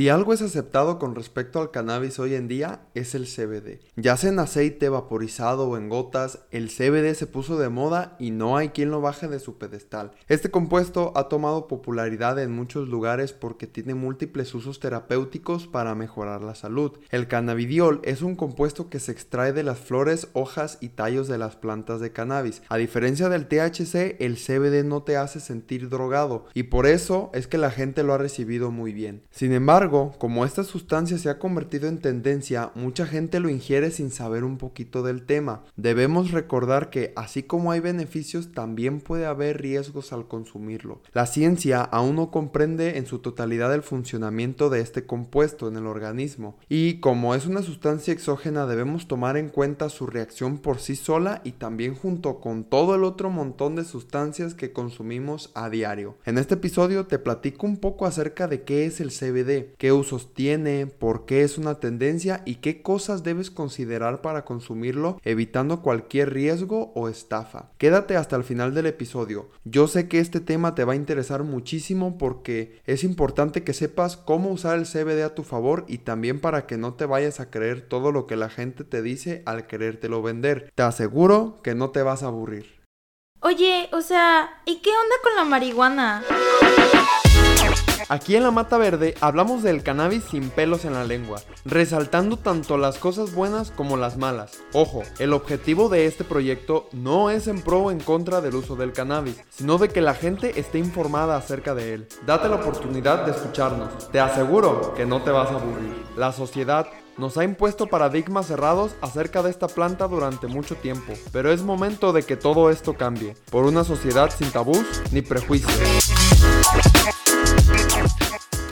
Si algo es aceptado con respecto al cannabis hoy en día es el CBD. Ya sea en aceite vaporizado o en gotas, el CBD se puso de moda y no hay quien lo baje de su pedestal. Este compuesto ha tomado popularidad en muchos lugares porque tiene múltiples usos terapéuticos para mejorar la salud. El cannabidiol es un compuesto que se extrae de las flores, hojas y tallos de las plantas de cannabis. A diferencia del THC, el CBD no te hace sentir drogado y por eso es que la gente lo ha recibido muy bien. Sin embargo, como esta sustancia se ha convertido en tendencia, mucha gente lo ingiere sin saber un poquito del tema. Debemos recordar que así como hay beneficios, también puede haber riesgos al consumirlo. La ciencia aún no comprende en su totalidad el funcionamiento de este compuesto en el organismo y como es una sustancia exógena debemos tomar en cuenta su reacción por sí sola y también junto con todo el otro montón de sustancias que consumimos a diario. En este episodio te platico un poco acerca de qué es el CBD, qué usos tiene, por qué es una tendencia y qué cosas debes considerar para consumirlo evitando cualquier riesgo o estafa. Quédate hasta el final del episodio. Yo sé que este tema te va a interesar muchísimo porque es importante que sepas cómo usar el CBD a tu favor y también para que no te vayas a creer todo lo que la gente te dice al querértelo vender. Te aseguro que no te vas a aburrir. Oye, o sea, ¿y qué onda con la marihuana? Aquí en la Mata Verde hablamos del cannabis sin pelos en la lengua, resaltando tanto las cosas buenas como las malas. Ojo, el objetivo de este proyecto no es en pro o en contra del uso del cannabis, sino de que la gente esté informada acerca de él. Date la oportunidad de escucharnos, te aseguro que no te vas a aburrir. La sociedad nos ha impuesto paradigmas cerrados acerca de esta planta durante mucho tiempo, pero es momento de que todo esto cambie, por una sociedad sin tabús ni prejuicios.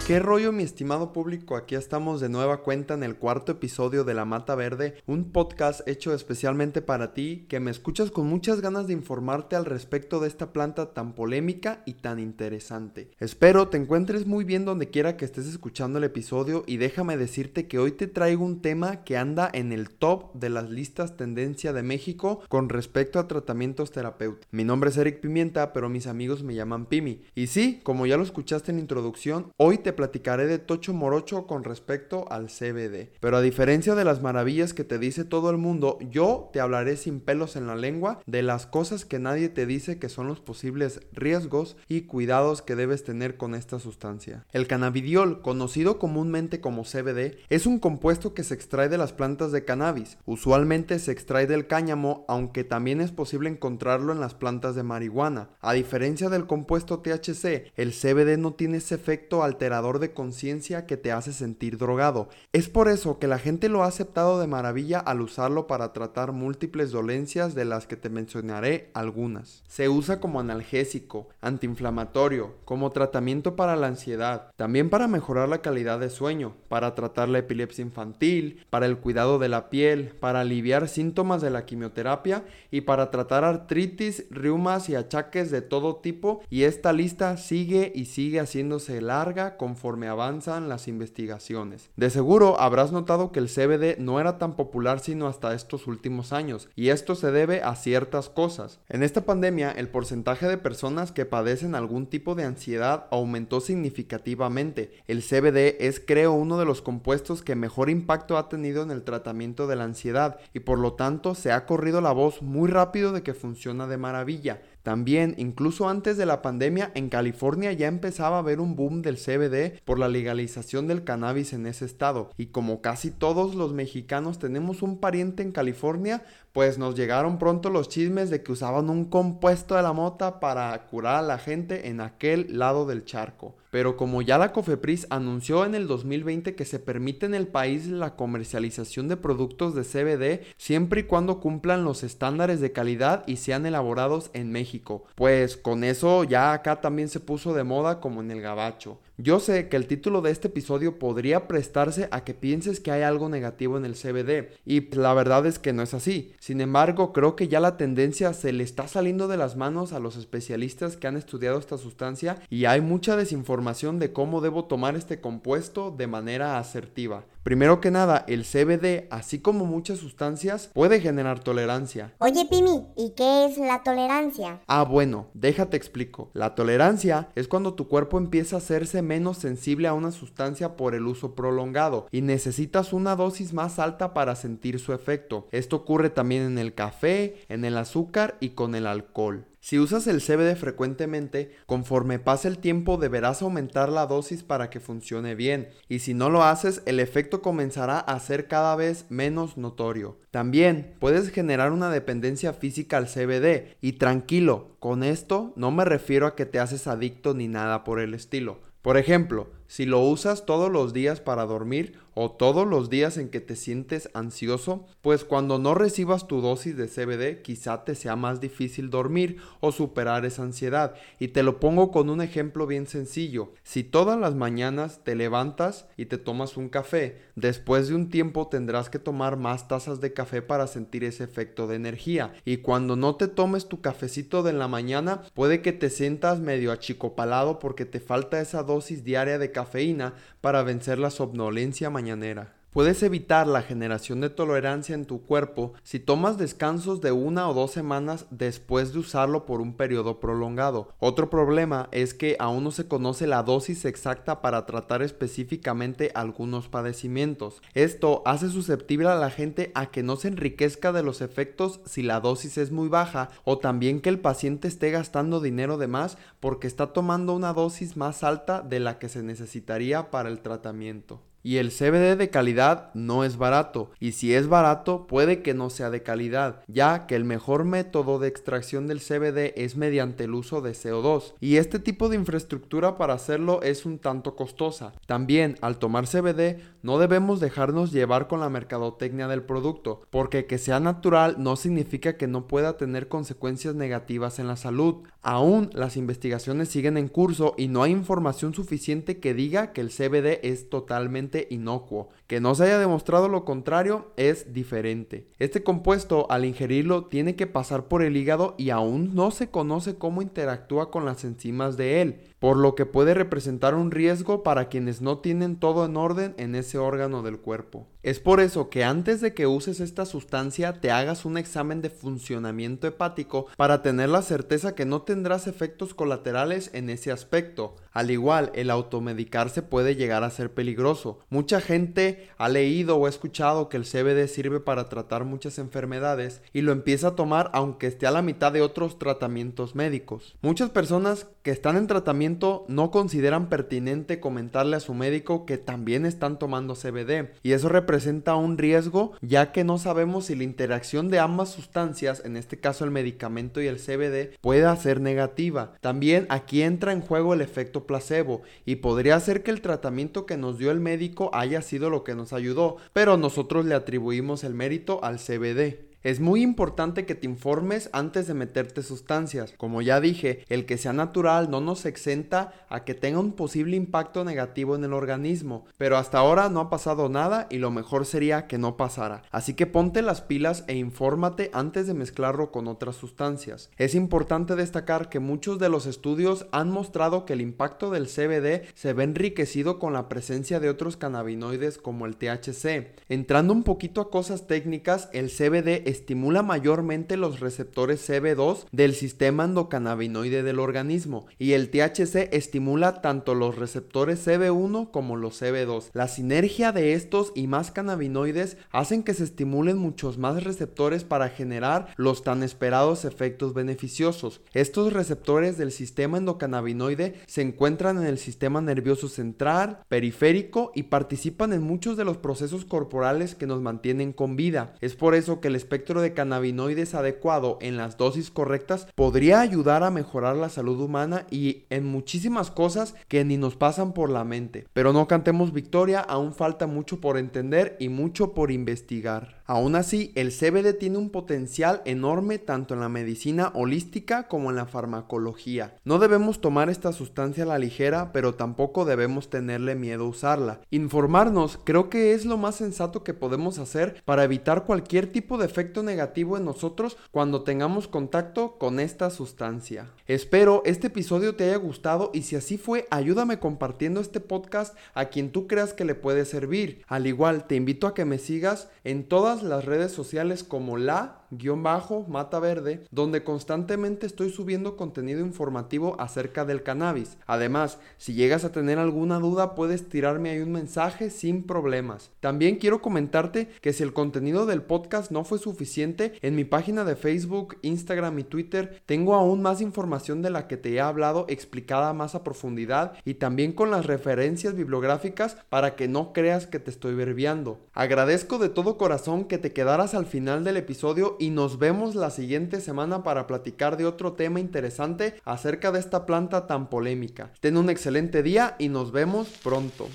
¿Qué rollo mi estimado público? Aquí estamos de nueva cuenta en el cuarto episodio de La Mata Verde, un podcast hecho especialmente para ti que me escuchas con muchas ganas de informarte al respecto de esta planta tan polémica y tan interesante. Espero te encuentres muy bien donde quiera que estés escuchando el episodio y déjame decirte que hoy te traigo un tema que anda en el top de las listas tendencia de México con respecto a tratamientos terapéuticos. Mi nombre es Eric Pimienta, pero mis amigos me llaman Pimi. Y sí, como ya lo escuchaste en la introducción, hoy te platicaré de Tocho Morocho con respecto al CBD. Pero a diferencia de las maravillas que te dice todo el mundo, yo te hablaré sin pelos en la lengua de las cosas que nadie te dice que son los posibles riesgos y cuidados que debes tener con esta sustancia. El cannabidiol, conocido comúnmente como CBD, es un compuesto que se extrae de las plantas de cannabis. Usualmente se extrae del cáñamo, aunque también es posible encontrarlo en las plantas de marihuana. A diferencia del compuesto THC, el CBD no tiene ese efecto alterador de conciencia que te hace sentir drogado. Es por eso que la gente lo ha aceptado de maravilla al usarlo para tratar múltiples dolencias de las que te mencionaré algunas. Se usa como analgésico, antiinflamatorio, como tratamiento para la ansiedad, también para mejorar la calidad de sueño, para tratar la epilepsia infantil, para el cuidado de la piel, para aliviar síntomas de la quimioterapia y para tratar artritis, reumas y achaques de todo tipo y esta lista sigue y sigue haciéndose larga conforme avanzan las investigaciones. De seguro habrás notado que el CBD no era tan popular sino hasta estos últimos años, y esto se debe a ciertas cosas. En esta pandemia, el porcentaje de personas que padecen algún tipo de ansiedad aumentó significativamente. El CBD es creo uno de los compuestos que mejor impacto ha tenido en el tratamiento de la ansiedad y por lo tanto se ha corrido la voz muy rápido de que funciona de maravilla. También, incluso antes de la pandemia, en California ya empezaba a haber un boom del CBD por la legalización del cannabis en ese estado. Y como casi todos los mexicanos tenemos un pariente en California, pues nos llegaron pronto los chismes de que usaban un compuesto de la mota para curar a la gente en aquel lado del charco. Pero como ya la Cofepris anunció en el 2020 que se permite en el país la comercialización de productos de CBD siempre y cuando cumplan los estándares de calidad y sean elaborados en México, pues con eso ya acá también se puso de moda como en el gabacho. Yo sé que el título de este episodio podría prestarse a que pienses que hay algo negativo en el CBD y la verdad es que no es así. Sin embargo, creo que ya la tendencia se le está saliendo de las manos a los especialistas que han estudiado esta sustancia y hay mucha desinformación de cómo debo tomar este compuesto de manera asertiva. Primero que nada, el CBD, así como muchas sustancias, puede generar tolerancia. Oye, Pimi, ¿y qué es la tolerancia? Ah, bueno, déjate explico. La tolerancia es cuando tu cuerpo empieza a hacerse menos sensible a una sustancia por el uso prolongado y necesitas una dosis más alta para sentir su efecto. Esto ocurre también en el café, en el azúcar y con el alcohol. Si usas el CBD frecuentemente, conforme pase el tiempo deberás aumentar la dosis para que funcione bien, y si no lo haces, el efecto comenzará a ser cada vez menos notorio. También puedes generar una dependencia física al CBD, y tranquilo, con esto no me refiero a que te haces adicto ni nada por el estilo. Por ejemplo, si lo usas todos los días para dormir o todos los días en que te sientes ansioso, pues cuando no recibas tu dosis de CBD quizá te sea más difícil dormir o superar esa ansiedad. Y te lo pongo con un ejemplo bien sencillo. Si todas las mañanas te levantas y te tomas un café, después de un tiempo tendrás que tomar más tazas de café para sentir ese efecto de energía. Y cuando no te tomes tu cafecito de la mañana, puede que te sientas medio achicopalado porque te falta esa dosis diaria de cafeína para vencer la somnolencia mañanera. Puedes evitar la generación de tolerancia en tu cuerpo si tomas descansos de una o dos semanas después de usarlo por un periodo prolongado. Otro problema es que aún no se conoce la dosis exacta para tratar específicamente algunos padecimientos. Esto hace susceptible a la gente a que no se enriquezca de los efectos si la dosis es muy baja o también que el paciente esté gastando dinero de más porque está tomando una dosis más alta de la que se necesitaría para el tratamiento. Y el CBD de calidad no es barato, y si es barato puede que no sea de calidad, ya que el mejor método de extracción del CBD es mediante el uso de CO2, y este tipo de infraestructura para hacerlo es un tanto costosa. También al tomar CBD no debemos dejarnos llevar con la mercadotecnia del producto, porque que sea natural no significa que no pueda tener consecuencias negativas en la salud. Aún las investigaciones siguen en curso y no hay información suficiente que diga que el CBD es totalmente inocuo. Que no se haya demostrado lo contrario es diferente. Este compuesto al ingerirlo tiene que pasar por el hígado y aún no se conoce cómo interactúa con las enzimas de él por lo que puede representar un riesgo para quienes no tienen todo en orden en ese órgano del cuerpo. Es por eso que antes de que uses esta sustancia te hagas un examen de funcionamiento hepático para tener la certeza que no tendrás efectos colaterales en ese aspecto. Al igual, el automedicarse puede llegar a ser peligroso. Mucha gente ha leído o escuchado que el CBD sirve para tratar muchas enfermedades y lo empieza a tomar aunque esté a la mitad de otros tratamientos médicos. Muchas personas que están en tratamiento no consideran pertinente comentarle a su médico que también están tomando CBD y eso representa un riesgo ya que no sabemos si la interacción de ambas sustancias, en este caso el medicamento y el CBD, puede ser negativa. También aquí entra en juego el efecto placebo y podría ser que el tratamiento que nos dio el médico haya sido lo que nos ayudó, pero nosotros le atribuimos el mérito al CBD. Es muy importante que te informes antes de meterte sustancias. Como ya dije, el que sea natural no nos exenta a que tenga un posible impacto negativo en el organismo, pero hasta ahora no ha pasado nada y lo mejor sería que no pasara. Así que ponte las pilas e infórmate antes de mezclarlo con otras sustancias. Es importante destacar que muchos de los estudios han mostrado que el impacto del CBD se ve enriquecido con la presencia de otros cannabinoides como el THC. Entrando un poquito a cosas técnicas, el CBD estimula mayormente los receptores CB2 del sistema endocannabinoide del organismo y el THC estimula tanto los receptores CB1 como los CB2. La sinergia de estos y más cannabinoides hacen que se estimulen muchos más receptores para generar los tan esperados efectos beneficiosos. Estos receptores del sistema endocannabinoide se encuentran en el sistema nervioso central, periférico y participan en muchos de los procesos corporales que nos mantienen con vida. Es por eso que el espectro de cannabinoides adecuado en las dosis correctas podría ayudar a mejorar la salud humana y en muchísimas cosas que ni nos pasan por la mente. Pero no cantemos victoria, aún falta mucho por entender y mucho por investigar. Aún así, el CBD tiene un potencial enorme tanto en la medicina holística como en la farmacología. No debemos tomar esta sustancia a la ligera, pero tampoco debemos tenerle miedo a usarla. Informarnos creo que es lo más sensato que podemos hacer para evitar cualquier tipo de efecto negativo en nosotros cuando tengamos contacto con esta sustancia. Espero este episodio te haya gustado y si así fue, ayúdame compartiendo este podcast a quien tú creas que le puede servir. Al igual, te invito a que me sigas en las redes sociales como la guion bajo Mata Verde, donde constantemente estoy subiendo contenido informativo acerca del cannabis. Además, si llegas a tener alguna duda, puedes tirarme ahí un mensaje sin problemas. También quiero comentarte que si el contenido del podcast no fue suficiente, en mi página de Facebook, Instagram y Twitter tengo aún más información de la que te he hablado explicada más a profundidad y también con las referencias bibliográficas para que no creas que te estoy verbiando. Agradezco de todo corazón que te quedaras al final del episodio y nos vemos la siguiente semana para platicar de otro tema interesante acerca de esta planta tan polémica. Ten un excelente día y nos vemos pronto.